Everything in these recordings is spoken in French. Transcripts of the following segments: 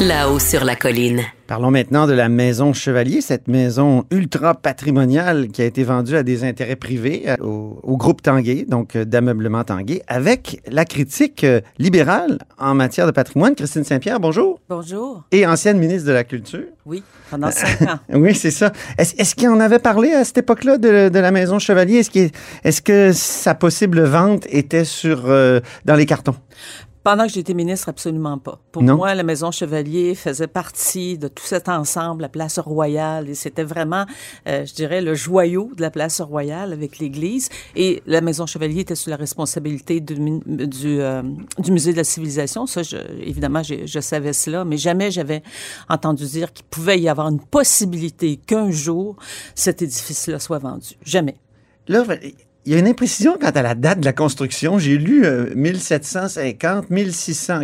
là-haut sur la colline. Parlons maintenant de la Maison Chevalier, cette maison ultra patrimoniale qui a été vendue à des intérêts privés euh, au, groupe Tanguay, donc euh, d'ameublement Tanguay, avec la critique euh, libérale en matière de patrimoine. Christine Saint-Pierre, bonjour. Bonjour. Et ancienne ministre de la Culture. Oui, pendant cinq ans. oui, c'est ça. Est-ce qu'il en avait parlé à cette époque-là de, la Maison Chevalier? Est-ce est que sa possible vente était sur, dans les cartons? Pendant que j'étais ministre, absolument pas. Pour moi, la Maison Chevalier faisait partie de tout cet ensemble, la place royale, et c'était vraiment, euh, je dirais, le joyau de la place royale avec l'Église. Et la Maison Chevalier était sous la responsabilité du, du, euh, du Musée de la Civilisation. Ça, je, évidemment, je, je savais cela, mais jamais j'avais entendu dire qu'il pouvait y avoir une possibilité qu'un jour cet édifice-là soit vendu. Jamais. Là, il y a une imprécision quant à la date de la construction. J'ai lu 1750, 1600.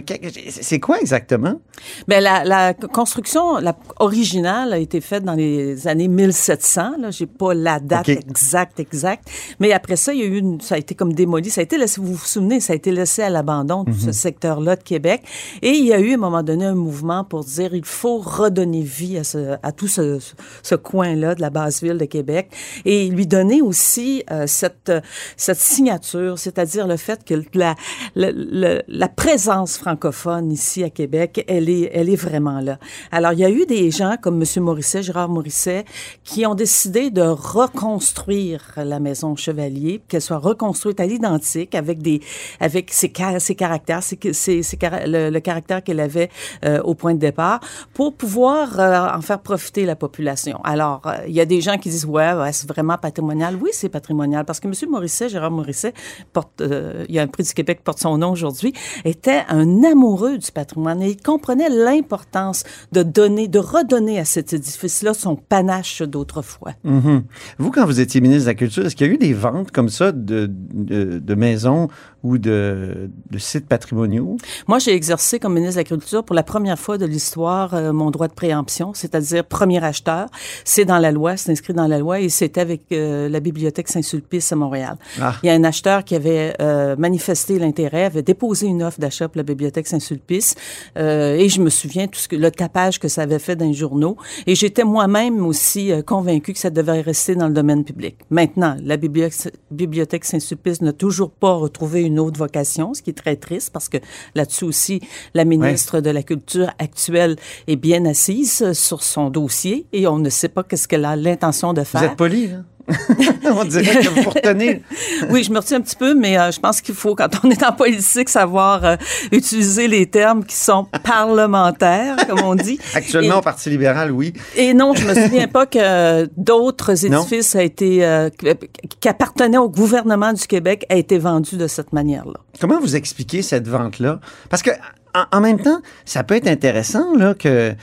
C'est quoi exactement? Bien, la, la, construction la originale a été faite dans les années 1700. Là, j'ai pas la date exacte, exacte. Mais après ça, il y a eu une, ça a été comme démoli. Ça a été laissé, vous vous souvenez, ça a été laissé à l'abandon, tout ce mhm. secteur-là de Québec. Et il y a eu, à un moment donné, un mouvement pour dire, il faut redonner vie à, ce, à tout ce, ce coin-là de la basse ville de Québec et lui donner aussi euh, cette cette, signature, c'est-à-dire le fait que la, présence francophone ici à Québec, elle est, elle est vraiment là. Alors, il y a eu des gens comme M. Morisset, Gérard Morisset, qui ont décidé de reconstruire la maison Chevalier, qu'elle soit reconstruite à l'identique avec des, avec ses, caractères, le, caractère qu'elle avait euh, au point de départ, pour pouvoir euh, en faire profiter la population. Alors, euh, il y a des gens qui disent ouais, ouais c'est vraiment patrimonial. Oui, c'est patrimonial parce que M. Morisset, Gérard Morisset, porte, euh, il y a un prix du Québec qui porte son nom aujourd'hui, était un amoureux du patrimoine et il comprenait l'importance de donner, de redonner à cet édifice-là son panache d'autrefois. Mm-hmm. Vous, quand vous étiez ministre de la Culture, est-ce qu'il y a eu des ventes comme ça de, de, de maisons ou de, de, sites patrimoniaux? Moi, j'ai exercé comme ministre de la Culture pour la première fois de l'histoire euh, mon droit de préemption, c'est-à-dire premier acheteur. C'est dans la loi, c'est inscrit dans la loi et c'était avec euh, la Bibliothèque Saint-Sulpice à Montréal. Ah. Il y a un acheteur qui avait euh, manifesté l'intérêt, avait déposé une offre d'achat pour la Bibliothèque Saint-Sulpice et je me souviens tout ce que le tapage que ça avait fait dans les journaux et j'étais moi-même aussi convaincu que ça devait rester dans le domaine public. Maintenant, la Bibliothèque Saint-Sulpice n'a toujours pas retrouvé une une autre vocation, ce qui est très triste parce que là-dessus aussi, la ministre de la Culture actuelle est bien assise sur son dossier et on ne sait pas qu'est-ce qu'elle a l'intention de faire. Vous êtes poli? on dirait que vous retenez. oui, je me retiens un petit peu, mais euh, je pense qu'il faut, quand on est en politique, savoir euh, utiliser les termes qui sont parlementaires, comme on dit. Actuellement, au Parti libéral, oui. Et non, je me souviens pas que d'autres édifices a été, euh, qui appartenaient au gouvernement du Québec a été vendu de cette manière-là. Comment vous expliquez cette vente-là? Parce que en, même temps, ça peut être intéressant là, que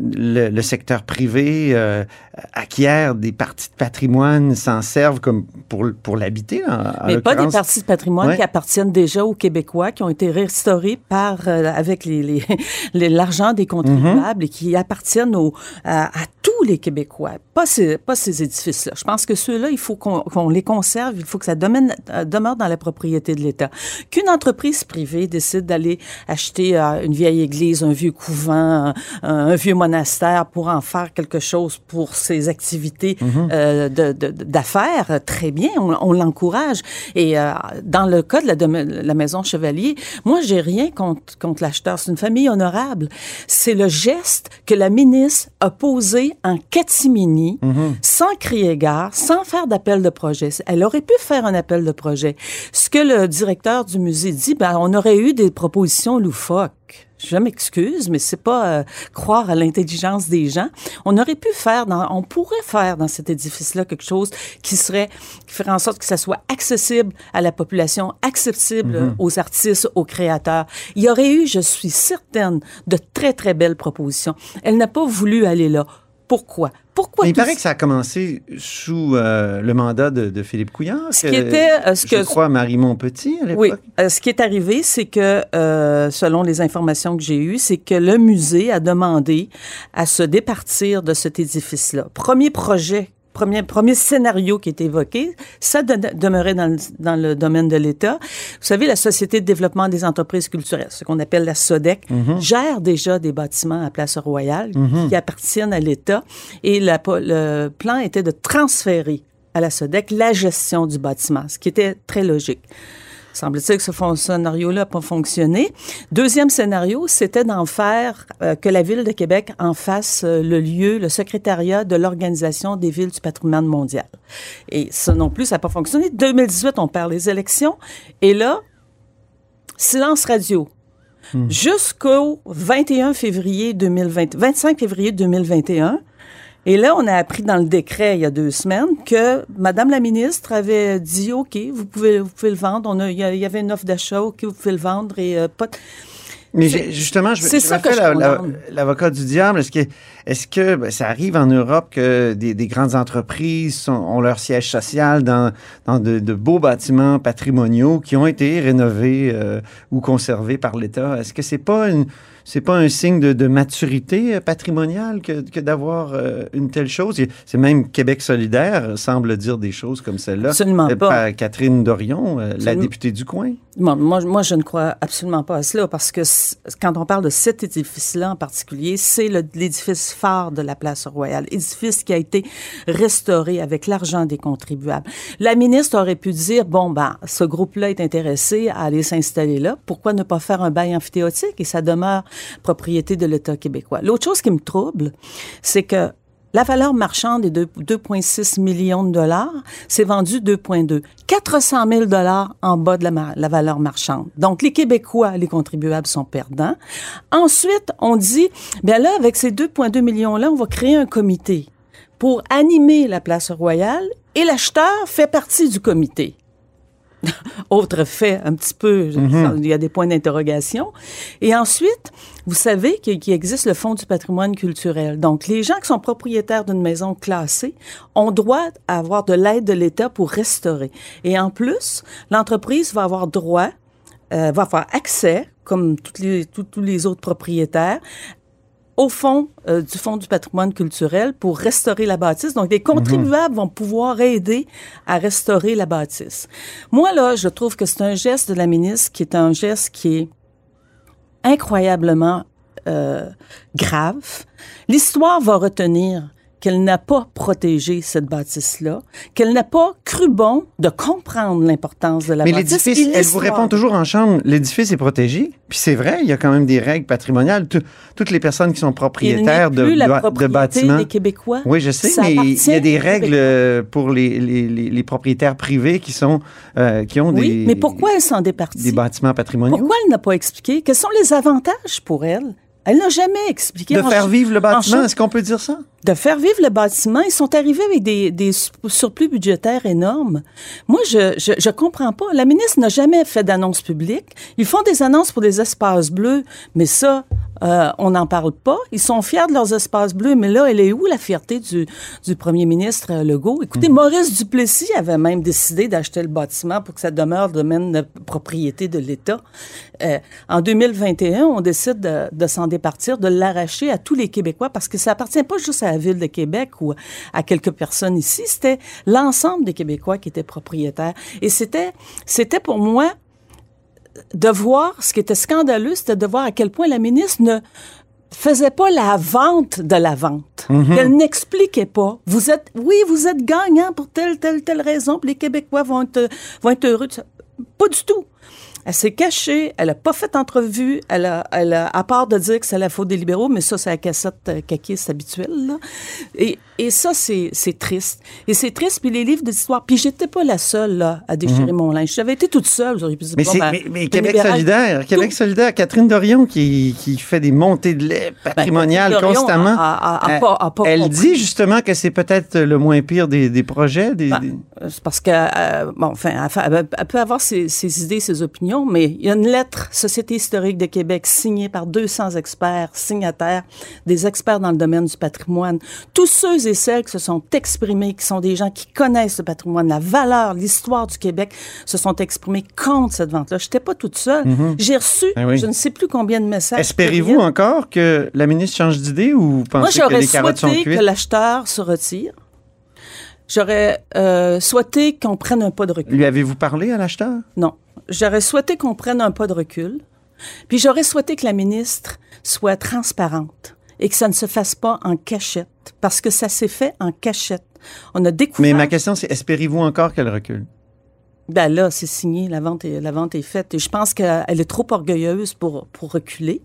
le, secteur privé euh, acquiert des parties de patrimoine, s'en servent comme pour, pour l'habiter. Mais pas des parties de patrimoine qui appartiennent déjà aux Québécois, qui ont été restaurées par, euh, avec l'argent les, l'argent des contribuables et qui appartiennent au, à, tous les Québécois, pas ces, pas ces édifices-là. Je pense que ceux-là, il faut qu'on les conserve, il faut que ça demeure, euh, demeure dans la propriété de l'État. Qu'une entreprise privée décide d'aller acheter une vieille église, un vieux couvent, un vieux monastère pour en faire quelque chose pour ses activités mhm. euh, d'affaires, très bien, on, l'encourage. Et euh, dans le cas de la, la maison Chevalier, moi, j'ai rien contre, contre l'acheteur. C'est une famille honorable. C'est le geste que la ministre a posé en catimini, mhm. sans crier gare, sans faire d'appel de projet. Elle aurait pu faire un appel de projet. Ce que le directeur du musée dit, ben, on aurait eu des propositions loufoques je m'excuse, mais c'est pas euh, croire à l'intelligence des gens. On aurait pu faire, dans, on pourrait faire dans cet édifice-là quelque chose qui serait, qui ferait en sorte que ça soit accessible à la population, accessible mhm. aux artistes, aux créateurs. Il y aurait eu, je suis certaine, de très très belles propositions. Elle n'a pas voulu aller là Pourquoi? Pourquoi Mais il paraît que ça a commencé sous euh, le mandat de, de Philippe Couillard. Ce qui était, euh, ce je que- crois, Marie Montpetit à l'époque. Oui. Euh, ce qui est arrivé, c'est que, euh, selon les informations que j'ai eues, c'est que le musée a demandé à se départir de cet édifice-là. Premier projet. Premier, premier scénario qui est évoqué, ça de- demeurait dans le, dans le domaine de l'État. Vous savez, la Société de développement des entreprises culturelles, ce qu'on appelle la SODEC, gère déjà des bâtiments à Place Royale qui appartiennent à l'État. Et la le plan était de transférer à la SODEC la gestion du bâtiment, ce qui était très logique. Semble-t-il que ce scénario-là n'a pas fonctionné. Deuxième scénario, c'était d'en faire euh, que la Ville de Québec en fasse euh, le lieu, le secrétariat de l'Organisation des villes du patrimoine mondial. Et ça non plus, ça n'a pas fonctionné. 2018, on perd les élections. Et là, silence radio. Jusqu'au 21 février 2020, 25 février 2021, et là, on a appris dans le décret il y a deux semaines que Madame la ministre avait dit OK, vous pouvez, vous pouvez le vendre. On a, il y avait une offre d'achat, OK, vous pouvez le vendre et euh, pas. de- Mais justement, je, c'est ça que la- la- l'avocat du diable. Est-ce que, est-ce que ben, ça arrive en Europe que des, des grandes entreprises sont- ont leur siège social dans, dans de, de beaux bâtiments patrimoniaux qui ont été rénovés euh, ou conservés par l'État? Est-ce que c'est pas une c'est pas un signe de, de maturité euh, patrimoniale que, que d'avoir euh, une telle chose? C'est même Québec solidaire semble dire des choses comme celle-là. Absolument Euh, pas. par Catherine Dorion, la députée du coin. Moi, moi, moi, je ne crois absolument pas à cela parce que quand on parle de cet édifice-là en particulier, c'est l'édifice phare de la place royale, édifice qui a été restauré avec l'argent des contribuables. La ministre aurait pu dire bon ben, ce groupe-là est intéressé à aller s'installer là. Pourquoi ne pas faire un bail amphithéotique? Et ça demeure propriété de l'État québécois. L'autre chose qui me trouble, c'est que la valeur marchande est de 2,6 millions de dollars. C'est vendu 2,2. 400 000 dollars en bas de la, la valeur marchande. Donc, les Québécois, les contribuables sont perdants. Ensuite, on dit, bien là, avec ces 2,2 millions-là, on va créer un comité pour animer la place royale et l'acheteur fait partie du comité. Autre fait, un petit peu, il y a des points d'interrogation. Et ensuite, vous savez qu'il existe le Fonds du patrimoine culturel. Donc, les gens qui sont propriétaires d'une maison classée ont droit à avoir de l'aide de l'État pour restaurer. Et en plus, l'entreprise va avoir droit, euh, va avoir accès, comme toutes les, tous- tous les autres propriétaires, au fond euh, du Fonds du patrimoine culturel pour restaurer la bâtisse. Donc, les contribuables vont pouvoir aider à restaurer la bâtisse. Moi, là, je trouve que c'est un geste de la ministre qui est un geste qui est incroyablement euh, grave. L'histoire va retenir qu'elle n'a pas protégé cette bâtisse-là, qu'elle n'a pas cru bon de comprendre l'importance de la Mais bâtisse. l'édifice, et elle vous répond toujours en chambre, l'édifice est protégé. Puis c'est vrai, il y a quand même des règles patrimoniales. Tout- toutes les personnes qui sont Il propriétaires de, la de- de propriété bâtiments. des Québécois. Oui, je sais, Ça mais il y a des règles euh, pour les, les, les, les propriétaires privés qui sont euh, qui ont Oui, des, mais pourquoi elle s'en départit? des bâtiments patrimoniaux. Pourquoi elle n'a pas expliqué? Quels sont les avantages pour elle? Elle n'a jamais expliqué. de faire ch- vivre le en bâtiment, est-ce qu'on peut dire ça? De faire vivre le bâtiment. Ils sont arrivés avec des, des su- surplus budgétaires énormes. Moi, je, je, je comprends pas. La ministre n'a jamais fait d'annonce publique. Ils font des annonces pour des espaces bleus, mais ça, euh, on n'en parle pas. Ils sont fiers de leurs espaces bleus, mais là, elle est où la fierté du, du premier ministre euh, Legault? Écoutez, Maurice Duplessis avait même décidé d'acheter le bâtiment pour que ça demeure domaine de propriété de l'État. Euh, en 2021, on décide de, de s'en départir, de l'arracher à tous les Québécois parce que ça appartient pas juste à la ville de Québec ou à quelques personnes ici, c'était l'ensemble des Québécois qui étaient propriétaires. Et c'était, c'était pour moi de voir ce qui était scandaleux, c'était de voir à quel point la ministre ne faisait pas la vente de la vente. Qu'elle n'expliquait pas. Vous êtes, oui, vous êtes gagnant pour telle, telle, telle raison, puis les Québécois vont être, vont être heureux. Pas du tout. Elle s'est cachée, elle a pas fait d'entrevue, elle a, elle a, à part de dire que c'est la faute des libéraux, mais ça, c'est la cassette euh, caquiste habituelle, là. Et, et ça, c'est, triste. Et c'est triste, puis les livres d'histoire, puis j'étais pas la seule, là, à déchirer mon linge. J'avais été toute seule, pu dire, Mais, bon, ben, mais, Québec solidaire, Québec solidaire, Catherine Dorion qui, qui fait des montées de lait patrimoniales Ben, Dorion constamment. a- a- a pas- a pas elle compris. dit justement que c'est peut-être le moins pire des, des projets. Des, Ben, des- C'est parce que, euh, bon, enfin, elle- elle peut avoir ses, ses idées, ses opinions, mais il y a une lettre Société historique de Québec signée par 200 experts signataires, des experts dans le domaine du patrimoine. Tous ceux et celles qui se sont exprimés, qui sont des gens qui connaissent le patrimoine, la valeur, l'histoire du Québec, se sont exprimés contre cette vente-là. Je n'étais pas toute seule. J'ai reçu, Ben oui. je ne sais plus combien de messages. Espérez-vous encore que la ministre change d'idée ou vous Moi, pensez que j'aurais les carottes sont souhaité cuites? que l'acheteur se retire. J'aurais euh, souhaité qu'on prenne un pas de recul. Lui avez-vous parlé à l'acheteur? Non. J'aurais souhaité qu'on prenne un pas de recul. Puis j'aurais souhaité que la ministre soit transparente et que ça ne se fasse pas en cachette, parce que ça s'est fait en cachette. On a découvert. Mais ma question, c'est espérez-vous encore qu'elle recule? Ben là, c'est signé, la vente est, la vente est faite. Et je pense qu'elle est trop orgueilleuse pour, pour reculer.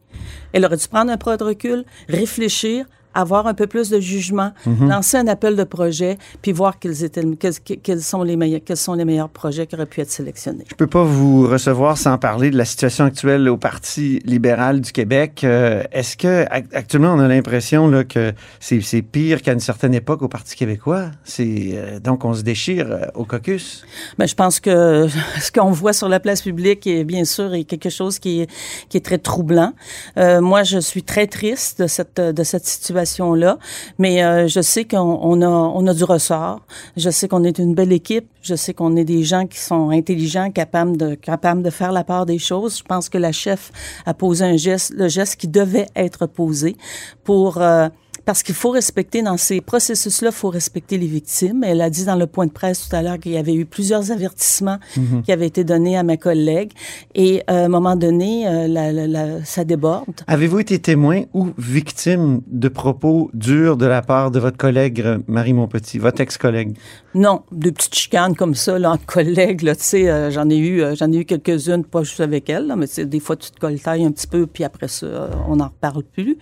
Elle aurait dû prendre un pas de recul, réfléchir, avoir un peu plus de jugement, Mhm. lancer un appel de projet, puis voir quels, étaient, quels, quels sont les meilleurs, quels sont les meilleurs projets qui auraient pu être sélectionnés. Je peux pas vous recevoir sans parler de la situation actuelle au Parti libéral du Québec. Euh, Est-ce que ac- actuellement on a l'impression là, que c'est c'est pire qu'à une certaine époque au Parti québécois? C'est euh, donc on se déchire euh, au caucus? Ben, je pense que ce qu'on voit sur la place publique est bien sûr est quelque chose qui est, qui est très troublant. Moi, je suis très triste de cette de cette situation-là, mais euh, je sais qu'on on a on a du ressort. Je sais qu'on est une belle équipe. Je sais qu'on est des gens qui sont intelligents, capables de capables de faire la part des choses. Je pense que la chef a posé un geste, le geste qui devait être posé pour euh, parce qu'il faut respecter dans ces processus-là, il faut respecter les victimes. Elle a dit dans le point de presse tout à l'heure qu'il y avait eu plusieurs avertissements qui avaient été donnés à ma collègue. Et euh, à un moment donné, euh, la- la- la- ça déborde. Avez-vous été témoin ou victime de propos durs de la part de votre collègue euh, Marie Montpetit, votre ex-collègue? Non, de petites chicanes comme ça, là, entre collègues, là, tu sais, euh, j'en ai eu, j'en ai eu quelques-unes, pas juste avec elle, là, mais des fois, tu te coltailles un petit peu, puis après ça, on n'en reparle plus.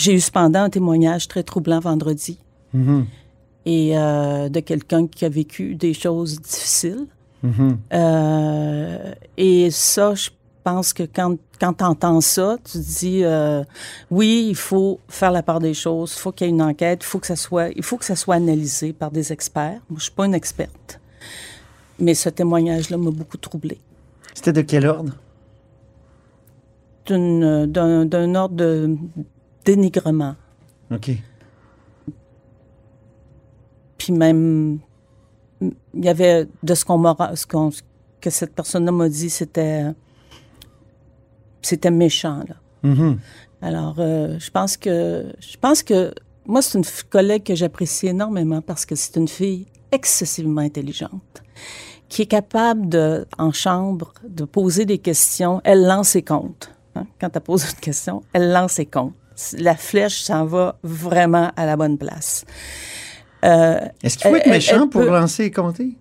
J'ai eu cependant un témoignage très troublant vendredi. Et euh, de quelqu'un qui a vécu des choses difficiles. Euh, et ça, je pense que quand, quand tu entends ça, tu te dis euh, oui, il faut faire la part des choses, il faut qu'il y ait une enquête, il faut que ça soit, il faut que ça soit analysé par des experts. Moi, je suis pas une experte, mais ce témoignage-là m'a beaucoup troublée. C'était de quel ordre? D'un ordre de dénigrement, OK. puis même il y avait de ce qu'on m'a ce qu'on que cette personne-là m'a dit, c'était c'était méchant là. Mhm. Alors, euh, je pense que je pense que moi, c'est une collègue que j'apprécie énormément parce que c'est une fille excessivement intelligente qui est capable de, en chambre, de poser des questions. Elle lance ses comptes. hein. Quand elle pose une question, elle lance ses comptes. La flèche s'en va vraiment à la bonne place. Euh, Est-ce qu'il faut être méchant pour peut- lancer et compter?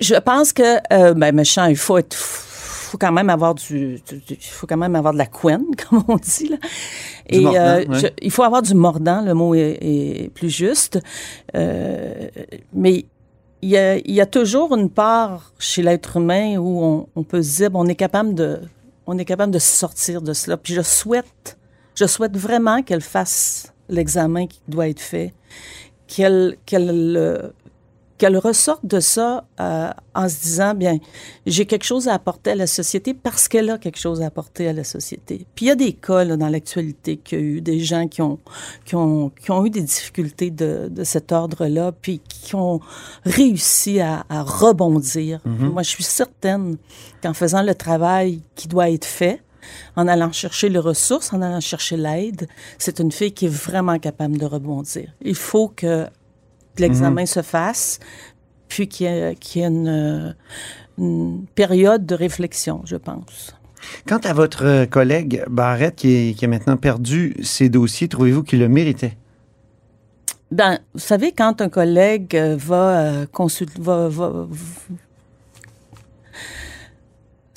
Je pense que, euh, ben, méchant, il faut être, faut quand même avoir du, du- faut quand même avoir de la couenne, comme on dit, là. Du Et mordant, euh, ouais. je- il faut avoir du mordant, le mot est, est plus juste. Euh, mais il y, a, il y a toujours une part chez l'être humain où on, on peut se dire, bon, on est capable de, on est capable de sortir de cela. Puis je souhaite, je souhaite vraiment qu'elle fasse l'examen qui doit être fait, qu'elle, qu'elle, euh, qu'elle ressorte de ça euh, en se disant, bien, j'ai quelque chose à apporter à la société parce qu'elle a quelque chose à apporter à la société. Puis il y a des cas là, dans l'actualité qu'il y a eu des gens qui ont, qui ont, qui ont eu des difficultés de, de cet ordre-là, puis qui ont réussi à, à rebondir. Moi, je suis certaine qu'en faisant le travail qui doit être fait, en allant chercher les ressources, en allant chercher l'aide, c'est une fille qui est vraiment capable de rebondir. Il faut que l'examen se fasse, puis qu'il y ait, qu'il y ait une, une période de réflexion, je pense. Quant à votre euh, collègue Barrette, qui, est- qui a maintenant perdu ses dossiers, trouvez-vous qu'il le méritait? Ben, vous savez, quand un collègue euh, va euh, consulter, va,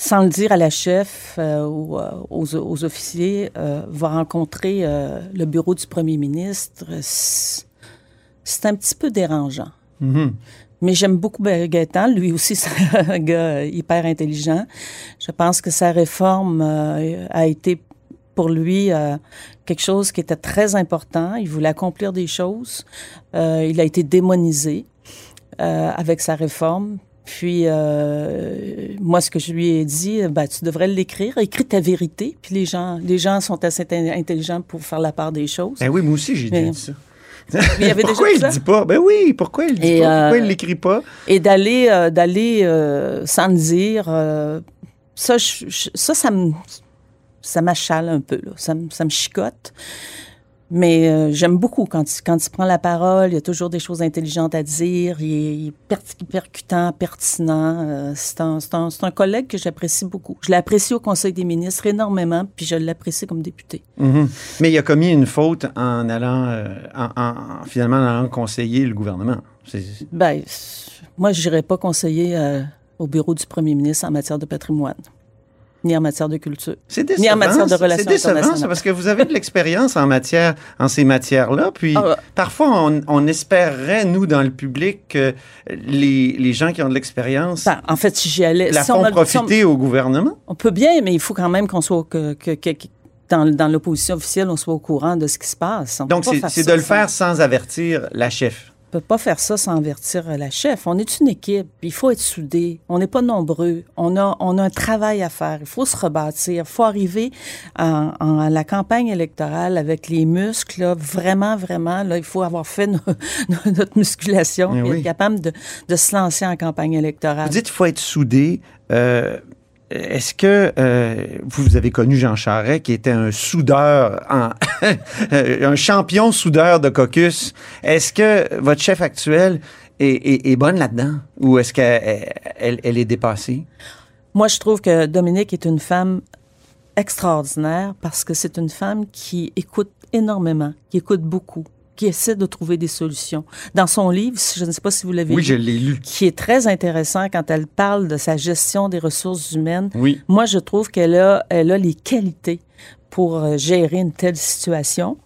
sans le dire à la chef euh, ou euh, aux, aux officiers, euh, va rencontrer euh, le bureau du premier ministre, c'est un petit peu dérangeant. Mhm. Mais j'aime beaucoup Ga- Gaétan. Lui aussi, c'est un gars hyper intelligent. Je pense que sa réforme euh, a été pour lui euh, quelque chose qui était très important. Il voulait accomplir des choses. Euh, il a été démonisé euh, avec sa réforme. Puis, euh, moi, ce que je lui ai dit, ben, tu devrais l'écrire. Écris ta vérité. Puis les gens, les gens sont assez intelligents pour faire la part des choses. Ben oui, moi aussi, j'ai dit ça. Il y avait pourquoi déjà il ne dit pas? Ben oui, pourquoi il ne dit pas? Pourquoi il l'écrit pas? Et d'aller euh, d'aller euh, sans le dire, euh, ça, ça, ça me ça m'achale un peu. Là. Ça, ça me chicote. Mais euh, j'aime beaucoup quand il, quand il prend la parole, il y a toujours des choses intelligentes à dire, il est, percutant, pertinent. Euh, c'est un, un, un, collègue que j'apprécie beaucoup. Je l'apprécie au Conseil des ministres énormément, puis je l'apprécie comme député. Mm-hmm. Mais il a commis une faute en allant, euh, en, en, finalement, en allant conseiller le gouvernement. Ben, moi, je n'irais pas conseiller au bureau du premier ministre en matière de patrimoine ni en matière de culture, ni en matière de relations C'est décevant, ça, parce que vous avez de l'expérience en matière, en ces matières-là. Puis ah, parfois, on, on, espérerait, nous, dans le public, que les, les gens qui ont de l'expérience. Ben, en fait, si j'y allais, la font profiter au gouvernement. On peut bien, mais il faut quand même qu'on soit que, que, que dans, dans l'opposition officielle, on soit au courant de ce qui se passe. Donc, c'est de le faire sans avertir la chef peut pas faire ça sans avertir la chef. On est une équipe, il faut être soudé. On n'est pas nombreux. On a, on a un travail à faire. Il faut se rebâtir. Il faut arriver à, la campagne électorale avec les muscles. Là, vraiment, vraiment, là, il faut avoir fait notre musculation et être capable de, de, se lancer en campagne électorale. Vous dites qu'il faut être soudé. Euh, est-ce que euh, vous avez connu Jean Charest, qui était un soudeur, un champion soudeur de caucus? Est-ce que votre chef actuel est, bonne là-dedans? Ou est-ce qu'elle elle, est dépassée? Moi, je trouve que Dominique est une femme extraordinaire parce que c'est une femme qui écoute énormément, qui écoute beaucoup, qui essaie de trouver des solutions. Dans son livre, je ne sais pas si vous l'avez lu. Oui, je l'ai lu. Qui est très intéressant quand elle parle de sa gestion des ressources humaines. Oui. Moi, je trouve qu'elle a, elle a les qualités pour euh, gérer une telle situation.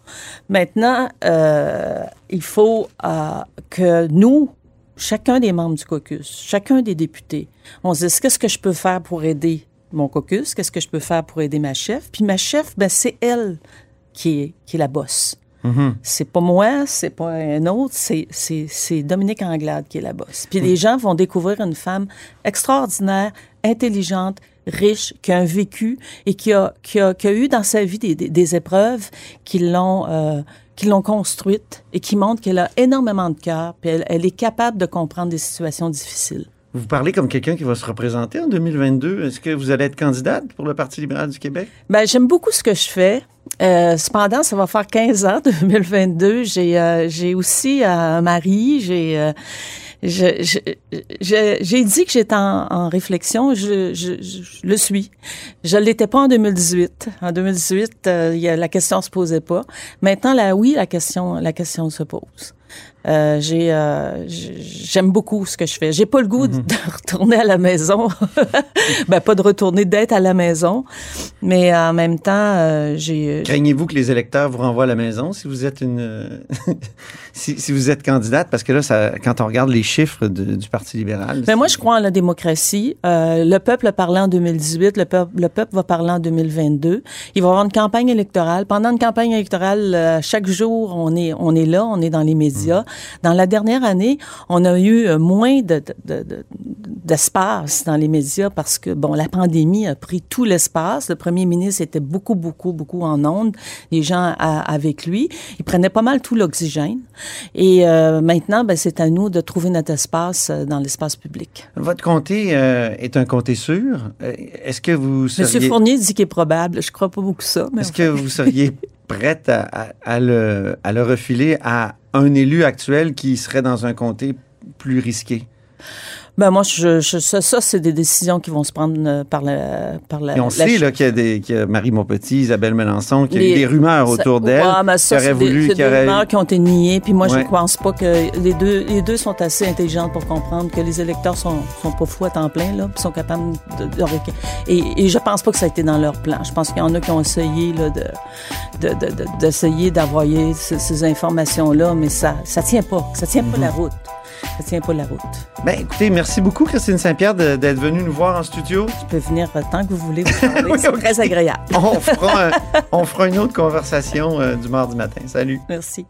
Maintenant, euh, il faut euh, que nous, chacun des membres du caucus, chacun des députés, on se dise qu'est-ce que je peux faire pour aider mon caucus, qu'est-ce que je peux faire pour aider ma chef? Puis ma chef, ben, c'est elle qui est, qui est la bosse. Mm-hmm. C'est pas moi, c'est pas un autre, c'est Dominique Anglade qui est la bosse. Puis les gens vont découvrir une femme extraordinaire, intelligente, riche, qui a un vécu et qui a, qui a, qui a eu dans sa vie des, des, épreuves qui l'ont euh, qui l'ont construite et qui montrent qu'elle a énormément de cœur, puis elle, elle, est capable de comprendre des situations difficiles. Vous parlez comme quelqu'un qui va se représenter en 2022. Est-ce que vous allez être candidate pour le Parti libéral du Québec? Ben, j'aime beaucoup ce que je fais. Euh, cependant, ça va faire 15 ans, 2022. J'ai euh, j'ai aussi euh, un mari. J'ai euh, j'ai dit que j'étais en, en, réflexion. Je, je, je, le suis. Je l'étais pas en 2018. En 2018, il y a, la question se posait pas. Maintenant, là, oui, la question la question se pose. Euh, j'ai, euh, j'aime beaucoup ce que je fais. J'ai pas le goût de mhm. retourner à la maison. ben, pas de retourner, d'être à la maison. Mais en même temps, euh, j'ai. Craignez-vous que les électeurs vous renvoient à la maison si vous êtes une. si, si, vous êtes candidate? Parce que là, ça, quand on regarde les chiffres du Parti libéral. Ben, moi, je crois en la démocratie. le peuple a parlé en 2018. Le peuple, le peuple va parler en 2022. Il va y avoir une campagne électorale. Pendant une campagne électorale, chaque jour, on est, on est là, on est dans les médias. Dans la dernière année, on a eu euh, moins de, d'espace dans les médias parce que, bon, la pandémie a pris tout l'espace. Le premier ministre était beaucoup, beaucoup, beaucoup en ondes. Les gens avec lui. Il prenait pas mal tout l'oxygène. Et euh, maintenant, ben, c'est à nous de trouver notre espace euh, dans l'espace public. Votre comté est un comté sûr. Est-ce que vous seriez... Monsieur Fournier dit qu'il est probable. Je crois pas beaucoup ça. Est-ce que vous seriez prête à, le, à le refiler à un élu actuel qui serait dans un comté plus risqué? Ben moi, je, je ça, ça c'est des décisions qui vont se prendre euh, par la par la. Et on sait là qu'il y a des qu'il y a Marie Montpetit, Isabelle Melançon, qu'il y a eu des rumeurs autour d'elle. Ouais, mais ça, c'est des, des rumeurs qui ont été niées. Puis moi, je ne pense pas que les deux les deux sont assez intelligentes pour comprendre que les électeurs sont sont pas fous à temps plein là, puis sont capables de, de, et, et je pense pas que ça a été dans leur plan. Je pense qu'il y en a qui ont essayé là de d'essayer de, d'envoyer ces, ces informations là, mais ça ça tient pas, ça tient pas la mhm. route ça tient pas la route. Ben, écoutez, merci beaucoup, Christine Saint-Pierre, d'être venue nous voir en studio. Tu peux venir tant que vous voulez. C'est très agréable. on, fera on fera une autre conversation euh, du mardi matin. Salut. Merci.